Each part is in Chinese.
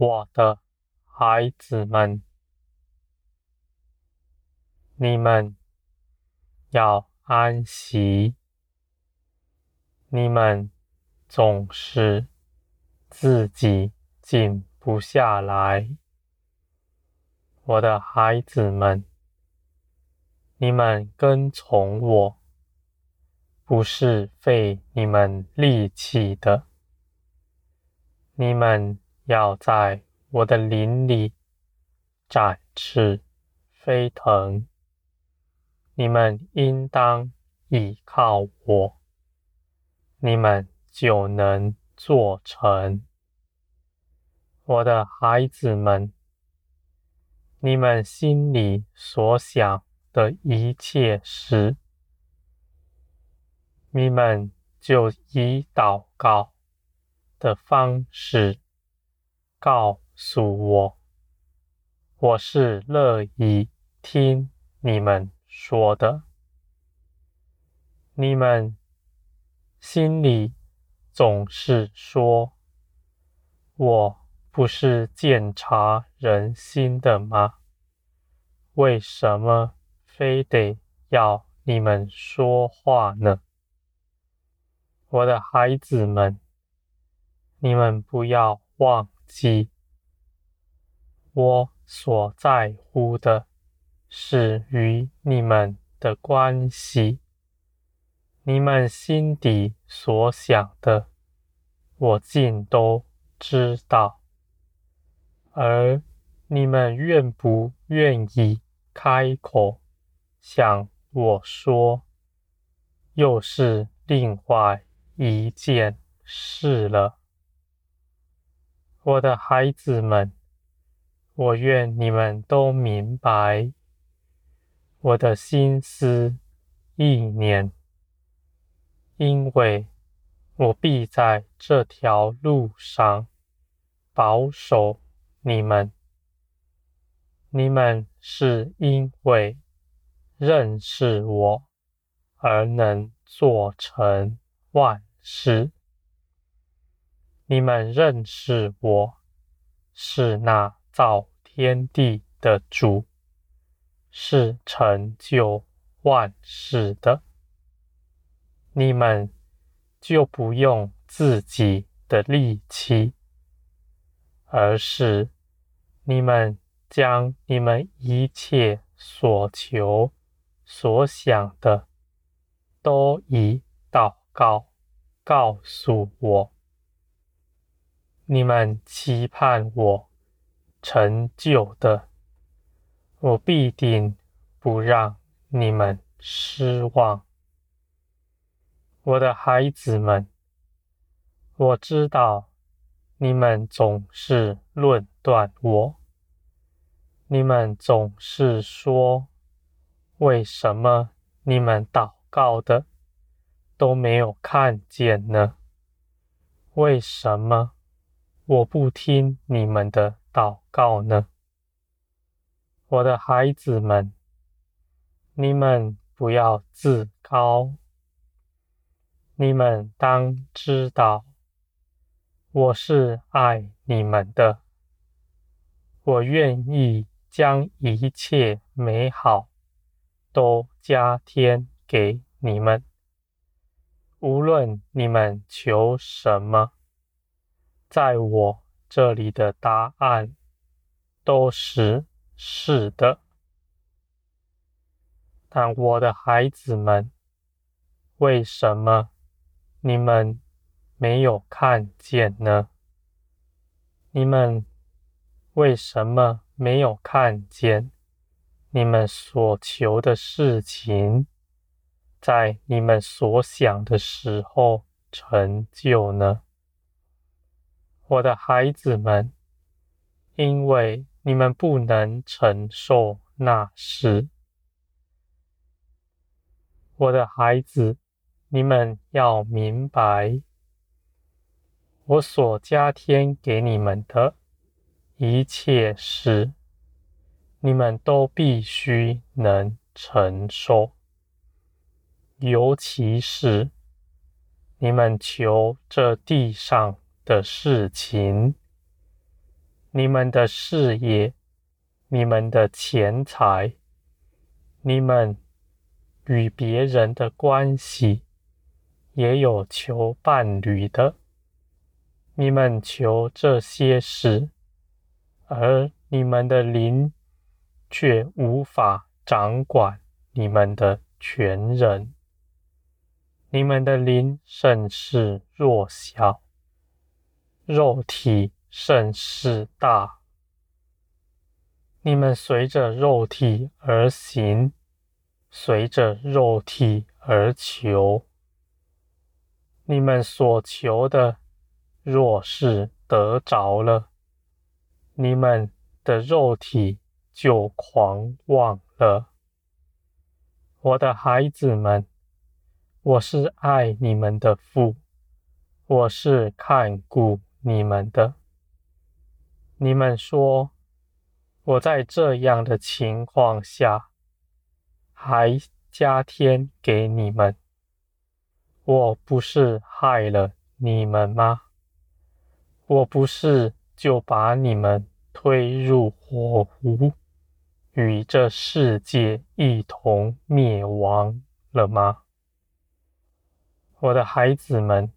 我的孩子们，你们要安息。你们总是自己静不下来，我的孩子们，你们跟从我，不是费你们力气的。你们要在我的林里展翅飞腾，你们应当倚靠我，你们就能做成。我的孩子们，你们心里所想的一切事，你们就以祷告的方式告诉我，我是乐意听你们说的。你们心里总是说，我不是检察人心的吗？为什么非得要你们说话呢？我的孩子们，你们不要忘记，我所在乎的是与你们的关系。你们心底所想的，我尽都知道。而你们愿不愿意开口向我说，又是另外一件事了，我的孩子们，我愿你们都明白我的心思意念，因为我必在这条路上保守你们。你们是因为认识我而能做成万事，你们认识我是那造天地的主，是成就万事的，你们就不用自己的力气，而是你们将你们一切所求所想的，都以祷告。告诉我，你们期盼我成就的，我必定不让你们失望。我的孩子们，我知道你们总是论断我，你们总是说，为什么你们祷告的都没有看见呢？为什么我不听你们的祷告呢？我的孩子们，你们不要自高，你们当知道，我是爱你们的，我愿意将一切美好都加添给你们。无论你们求什么，在我这里的答案都是是的。但我的孩子们，为什么你们没有看见呢？你们为什么没有看见你们所求的事情？在你们所想的时候成就呢？我的孩子们，因为你们不能承受那事。我的孩子，你们要明白，我所加添给你们的一切事，你们都必须能承受。尤其是你们求这地上的事情，你们的事业、你们的钱财、你们与别人的关系，也有求伴侣的。你们求这些事，而你们的灵却无法掌管你们的全人。你们的灵甚是弱小，肉体甚是大。你们随着肉体而行，随着肉体而求。你们所求的，若是得着了，你们的肉体就狂妄了。我的孩子们。我是爱你们的父，我是看顾你们的。你们说，我在这样的情况下，还加添给你们，我不是害了你们吗？我不是就把你们推入火湖，与这世界一同灭亡了吗？我的孩子们，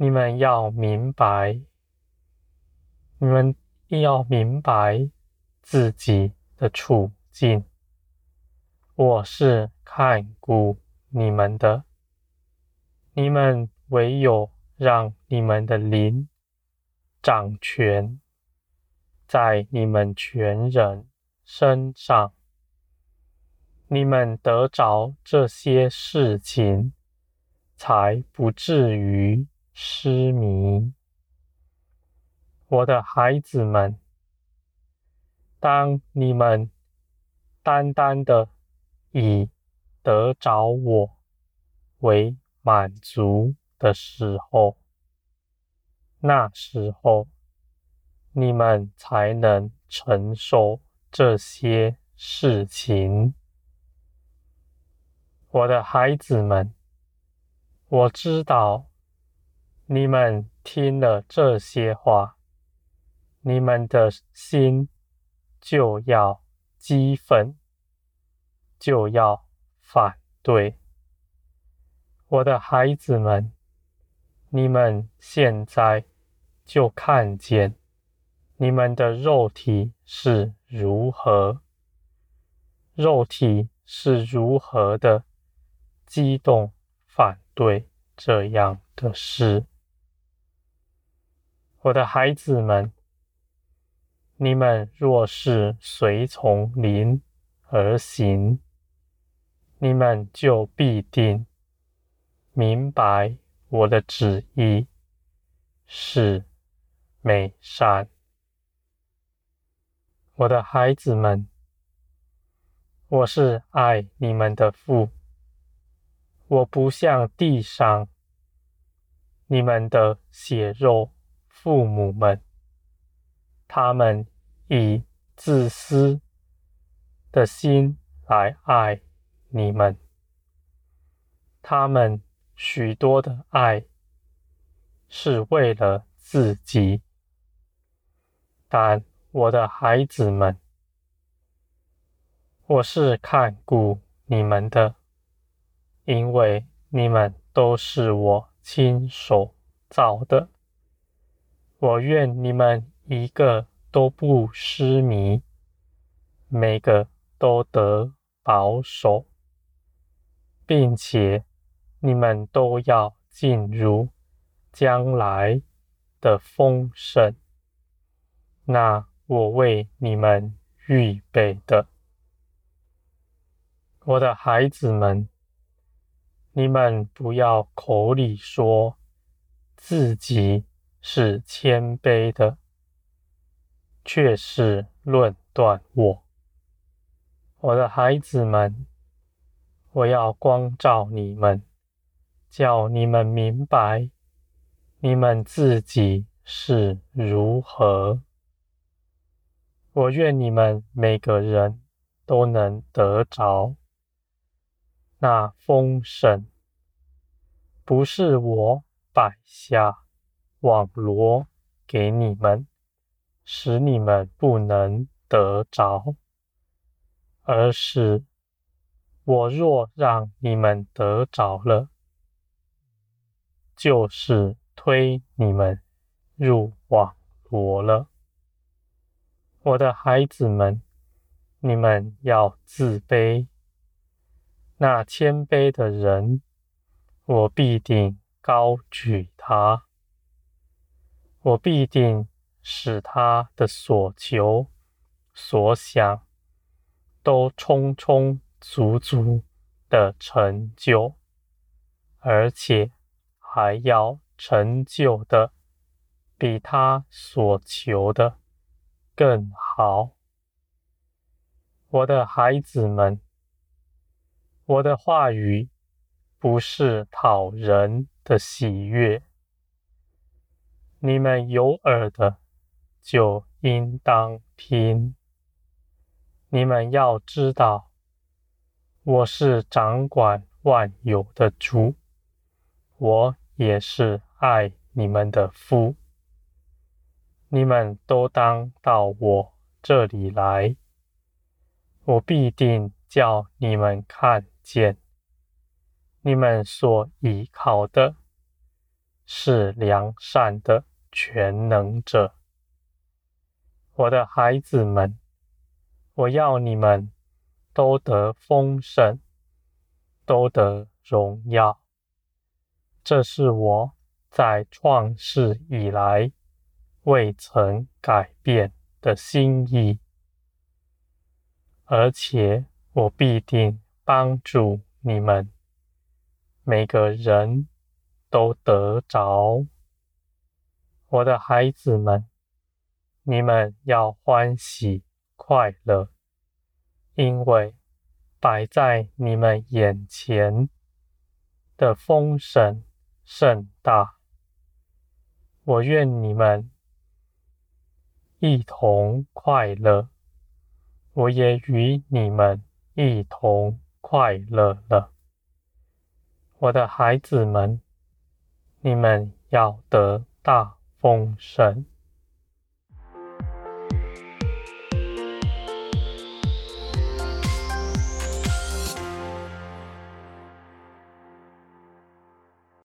你们要明白，你们要明白自己的处境。我是看顾你们的，你们唯有让你们的灵掌权在你们全人身上，你们得着这些事情。才不至于失迷，我的孩子们。当你们单单的以得着我为满足的时候，那时候你们才能承受这些事情，我的孩子们。我知道，你们听了这些话，你们的心就要激愤，就要反对。我的孩子们，你们现在就看见你们的肉体是如何，肉体是如何的激动。反对这样的事，我的孩子们，你们若是随从灵而行，你们就必定明白我的旨意是美善。我的孩子们，我是爱你们的父。我不像地上你们的血肉父母们，他们以自私的心来爱你们，他们许多的爱是为了自己，但我的孩子们，我是看顾你们的。因为你们都是我亲手造的，我愿你们一个都不失迷，每个都得保守，并且你们都要进入将来的丰盛，那我为你们预备的，我的孩子们。你们不要口里说自己是谦卑的，却是论断我。我的孩子们，我要光照你们，叫你们明白你们自己是如何。我愿你们每个人都能得着。那丰盛不是我摆下网罗给你们，使你们不能得着，而是我若让你们得着了，就是推你们入网罗了。我的孩子们，你们要自卑。那谦卑的人，我必定高举他。我必定使他的所求、所想，都充充足足的成就，而且还要成就的比他所求的更好。我的孩子们，我的话语不是讨人的喜悦。你们有耳的就应当听。你们要知道，我是掌管万有的主，我也是爱你们的父。你们都当到我这里来，我必定叫你们看见，你们所依靠的是良善的全能者。我的孩子们，我要你们都得丰盛，都得荣耀。这是我在创世以来，未曾改变的心意，而且我必定帮助你们，每个人都得着。我的孩子们，你们要欢喜快乐，因为摆在你们眼前的丰盛甚大。我愿你们。一同快乐，我也与你们一同快乐了。我的孩子们，你们要得大丰盛。